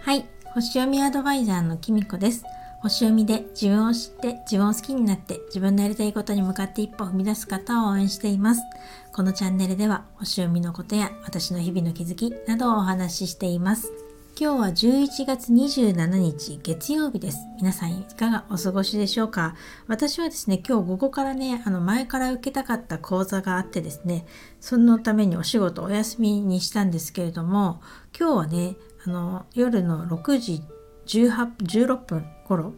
はい。星読みアドバイザーのきみこです。星読みで自分を知って自分を好きになって自分のやりたいことに向かって一歩踏み出す方を応援しています。このチャンネルでは星読みのことや私の日々の気づきなどをお話ししています。今日は11月27日月曜日です。皆さんいかがお過ごしでしょうか？私はですね、今日午後からね、あの前から受けたかった講座があってですね、そのためにお仕事お休みにしたんですけれども、今日はね、あの夜の6時18 16分頃、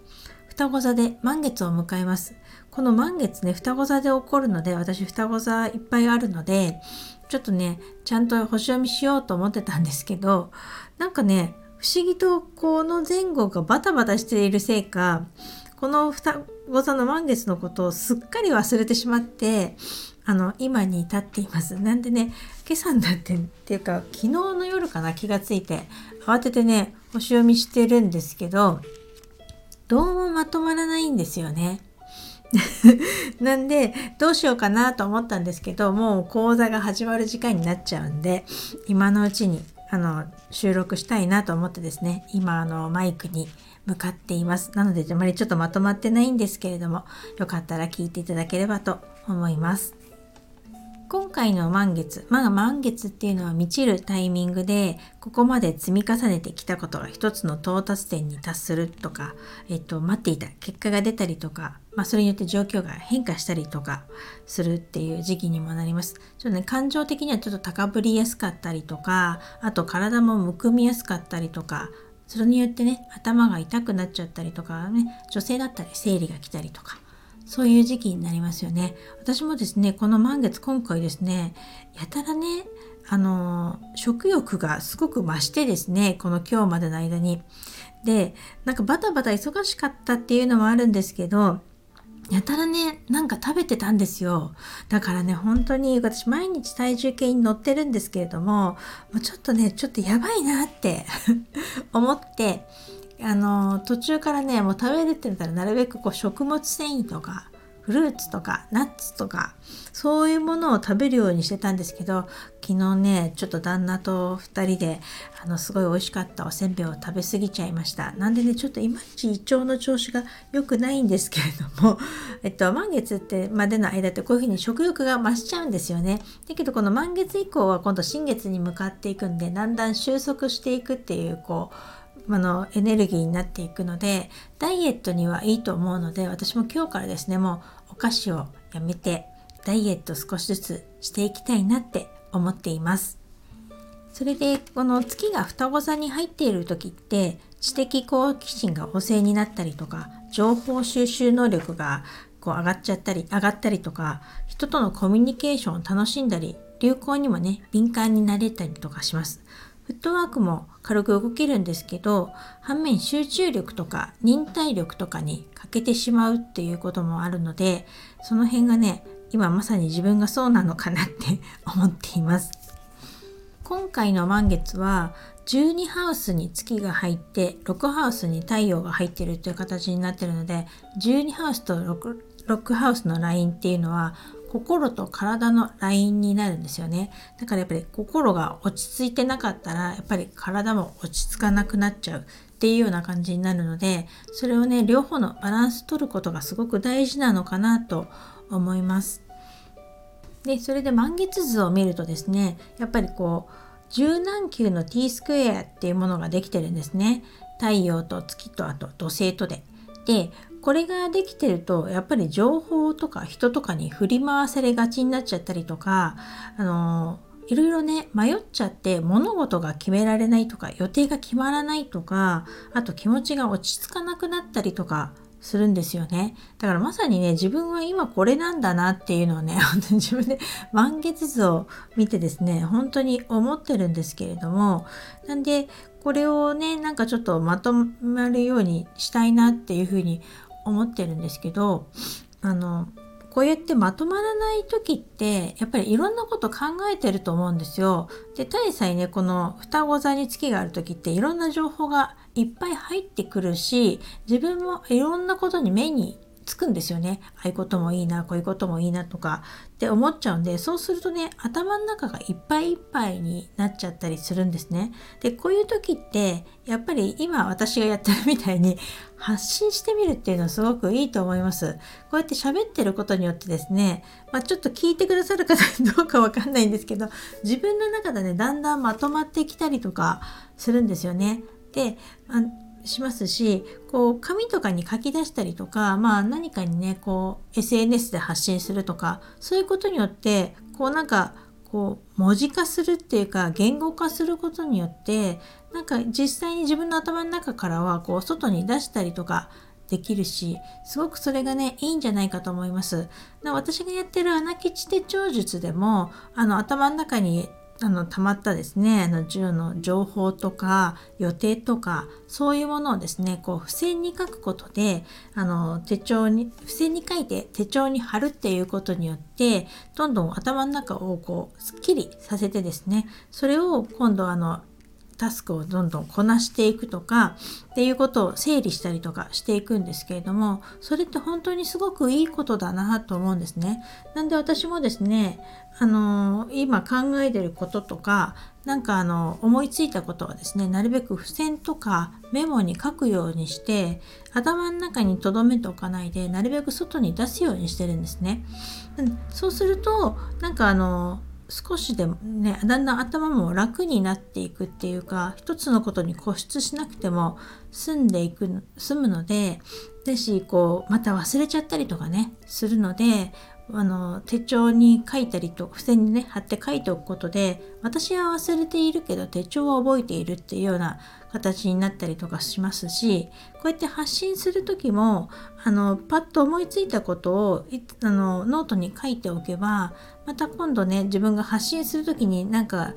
双子座で満月を迎えます。この満月ね、双子座で起こるので、私双子座いっぱいあるので、ちょっとね、ちゃんと星読みしようと思ってたんですけど、なんかね、不思議とこの前後がバタバタしているせいか、この双子座の満月のことをすっかり忘れてしまって、あの、今に至っています。なんでね、今朝になってっていうか、昨日の夜かな気がついて、慌ててね、星読みしてるんですけど、どうもまとまらないんですよね。なんでどうしようかなと思ったんですけどもう講座が始まる時間になっちゃうんで今のうちにあの収録したいなと思ってですね今あのマイクに向かっています。なのであまりちょっとまとまってないんですけれどもよかったら聞いていただければと思います。今回の満月、まあ満月っていうのは満ちるタイミングで、ここまで積み重ねてきたことが一つの到達点に達するとか、えっと、待っていた結果が出たりとか、まあそれによって状況が変化したりとかするっていう時期にもなります。ちょっとね、感情的にはちょっと高ぶりやすかったりとか、あと体もむくみやすかったりとか、それによってね、頭が痛くなっちゃったりとかね、女性だったり生理が来たりとか、そういう時期になりますよね。私もですね、この満月今回ですね、やたらね、あの、食欲がすごく増してですね、この今日までの間に。で、なんかバタバタ忙しかったっていうのもあるんですけど、やたらね、なんか食べてたんですよ。だからね、本当に私毎日体重計に乗ってるんですけれども、もうちょっとね、ちょっとやばいなって 思って、あの途中からねもう食べるって言ったらなるべくこう食物繊維とかフルーツとかナッツとかそういうものを食べるようにしてたんですけど昨日ねちょっと旦那と2人であのすごい美味しかったおせんべいを食べ過ぎちゃいました。なんでねちょっといまいち胃腸の調子が良くないんですけれども えっと満月ってまでの間ってこういうふうに食欲が増しちゃうんですよね。だけどこの満月以降は今度新月に向かっていくんでだんだん収束していくっていうこうあのエネルギーになっていくのでダイエットにはいいと思うので私も今日からですねもうお菓子をやめてダイエット少しずつしていきたいなって思っています。それでこの月が双子座に入っている時って知的好奇心が旺盛になったりとか情報収集能力がこう上がっちゃったり上がったりとか人とのコミュニケーションを楽しんだり流行にもね敏感になれたりとかします。フットワークも軽く動けるんですけど反面集中力とか忍耐力とかに欠けてしまうっていうこともあるのでその辺がね今まさに自分がそうなのかなって 思っています。今回の満月は12ハウスに月が入って6ハウスに太陽が入ってるという形になってるので12ハウスと 6, 6ハウスのラインっていうのは心と体のラインになるんですよね。だからやっぱり心が落ち着いてなかったらやっぱり体も落ち着かなくなっちゃうっていうような感じになるのでそれをね両方のバランス取ることがすごく大事なのかなと思います。でそれで満月図を見るとですねやっぱりこう十何球の t スクエアっていうものができてるんですね。太陽と月とあと土星とで。でこれができてるとやっぱり情報とか人とかに振り回されがちになっちゃったりとかあのいろいろね迷っちゃって物事が決められないとか予定が決まらないとかあと気持ちが落ち着かなくなったりとかするんですよね。だからまさにね、自分は今これなんだなっていうのをね、本当に自分で満月図を見てですね、本当に思ってるんですけれども、なんで、これをね、なんかちょっとまとまるようにしたいなっていうふうに思ってるんですけどあのこうやってまとまらない時ってやっぱりいろんなこと考えてると思うんですよ。で大際ねこの双子座に月がある時っていろんな情報がいっぱい入ってくるし自分もいろんなことに目につくんですよね。ああいうこともいいな、こういうこともいいなとかって思っちゃうんで、そうするとね、頭の中がいっぱいいっぱいになっちゃったりするんですね。で、こういう時って、やっぱり今私がやってるみたいに発信してみるっていうのはすごくいいと思います。こうやって喋ってることによってですね、まあ、ちょっと聞いてくださる方どうかわかんないんですけど、自分の中でね、だんだんまとまってきたりとかするんですよね。で、しますしこう紙とかに書き出したりとか、まあ、何かにねこう SNS で発信するとかそういうことによってこうなんかこう文字化するっていうか言語化することによってなんか実際に自分の頭の中からはこう外に出したりとかできるしすごくそれがねいいんじゃないかと思います。私がやってる穴吉手帳術でもあの頭の中にあの溜まったですねあの銃の情報とか予定とかそういうものをですねこう付箋に書くことであの手帳に付箋に書いて手帳に貼るっていうことによってどんどん頭の中をこうすっきりさせてですねそれを今度あのタスクをどんどんこなしていくとかっていうことを整理したりとかしていくんですけれどもそれって本当にすごくいいことだなと思うんですね。なんで私もですねあの今考えてることとかなんかあの思いついたことはですねなるべく付箋とかメモに書くようにして頭の中に留めておかないでなるべく外に出すようにしてるんですね。そうするとなんかあの少しでもねだんだん頭も楽になっていくっていうか一つのことに固執しなくても済んでいく済むので是非こうまた忘れちゃったりとかねするのであの手帳に書いたりと付箋にね貼って書いておくことで私は忘れているけど手帳は覚えているっていうような形になったりとかしますしこうやって発信する時もあのパッと思いついたことをあのノートに書いておけばまた今度ね自分が発信する時になんか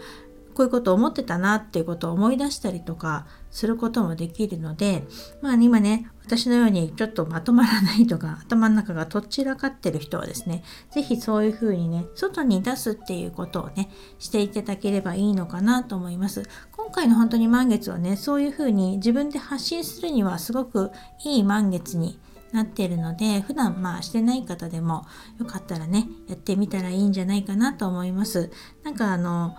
こういうことを思ってたなっていうことを思い出したりとかすることもできるのでまあ今ね私のようにちょっとまとまらないとか 頭の中がとっちらかってる人はですね是非そういうふうにね外に出すっていうことをねしていただければいいのかなと思います。今回の本当に満月はねそういうふうに自分で発信するにはすごくいい満月になっているので普段まあしてない方でもよかったらねやってみたらいいんじゃないかなと思います。なんかあの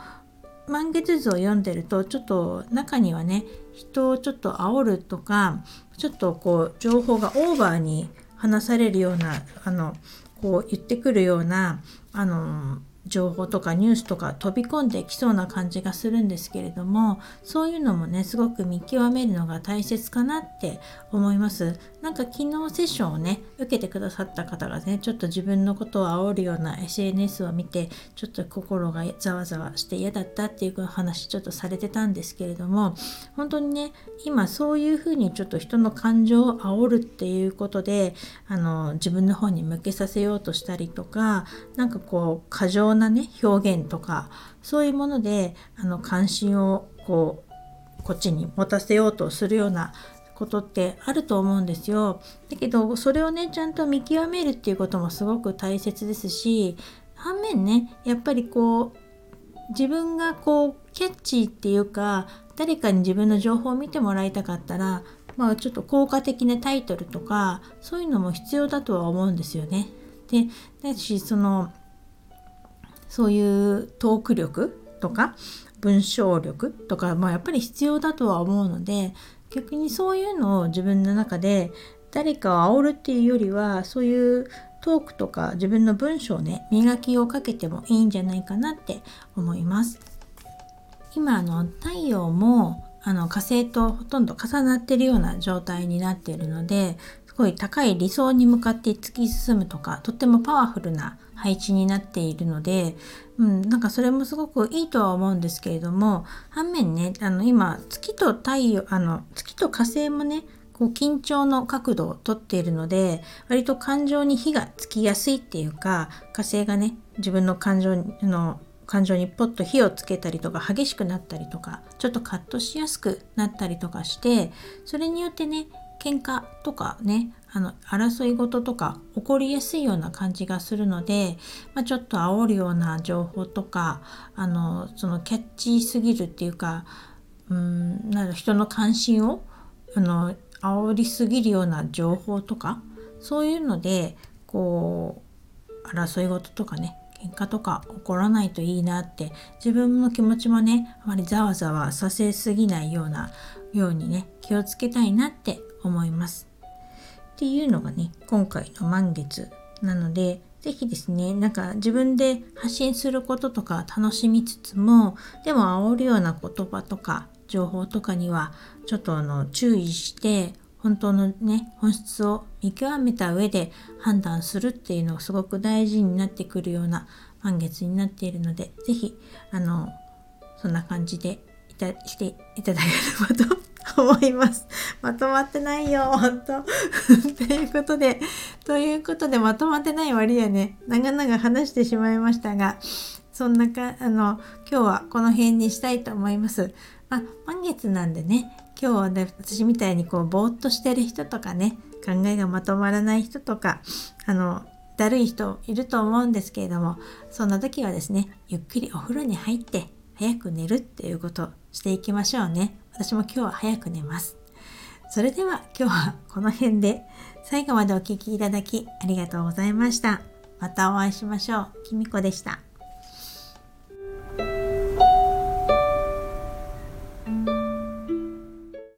満月図を読んでるとちょっと中にはね人をちょっと煽るとかちょっとこう情報がオーバーに話されるようなあのこう言ってくるようなあの情報とかニュースとか飛び込んできそうな感じがするんですけれどもそういうのもねすごく見極めるのが大切かなって思います。なんか昨日セッションをね受けてくださった方がねちょっと自分のことを煽るような SNS を見てちょっと心がざわざわして嫌だったっていう話ちょっとされてたんですけれども本当にね今そういうふうにちょっと人の感情を煽るっていうことであの自分の方に向けさせようとしたりとか何かこう過剰ななね表現とかそういうものであの関心をこうこっちに持たせようとするようなことってあると思うんですよ。だけどそれをねちゃんと見極めるっていうこともすごく大切ですし反面ねやっぱりこう自分がこうキャッチーっていうか誰かに自分の情報を見てもらいたかったらまあちょっと効果的なタイトルとかそういうのも必要だとは思うんですよね。でだしそのそういうトーク力とか文章力とか、まあ、やっぱり必要だとは思うので逆にそういうのを自分の中で誰かを煽るっていうよりはそういうトークとか自分の文章をね磨きをかけてもいいんじゃないかなって思います。今あの太陽もあの火星とほとんど重なってるような状態になっているのですごい高い理想に向かって突き進むとかとってもパワフルな配置になっているので、うん、なんかそれもすごくいいとは思うんですけれども反面ねあの今月と太陽あの月と火星もねこう緊張の角度をとっているので割と感情に火がつきやすいっていうか火星がね自分の感情の感情にポッと火をつけたりとか激しくなったりとかちょっとカットしやすくなったりとかしてそれによってね喧嘩とかねあの争い事とか起こりやすいような感じがするので、まあ、ちょっと煽るような情報とかあのそのキャッチーすぎるっていうかうんなん人の関心をあの煽りすぎるような情報とかそういうのでこう争い事とかね喧嘩とか起こらないといいなって自分の気持ちもねあまりざわざわさせすぎないようなようにね気をつけたいなって思います。っていうのがね今回の満月なので是非ですねなんか自分で発信することとか楽しみつつもでも煽るような言葉とか情報とかにはちょっとあの注意して本当のね本質を見極めた上で判断するっていうのがすごく大事になってくるような満月になっているので是非あのそんな感じでいたしていただければと 思います。まとまってないよ、ほんと。ということで、ということでまとまってない割はね、長々話してしまいましたが、そんなか、あの、今日はこの辺にしたいと思います。まあ、満月なんでね、今日はね、私みたいにこう、ぼーっとしてる人とかね、考えがまとまらない人とか、あの、だるい人いると思うんですけれども、そんな時はですね、ゆっくりお風呂に入って、早く寝るっていうことしていきましょうね。私も今日は早く寝ます。それでは今日はこの辺で最後までお聴きいただきありがとうございました。またお会いしましょう。きみこでした。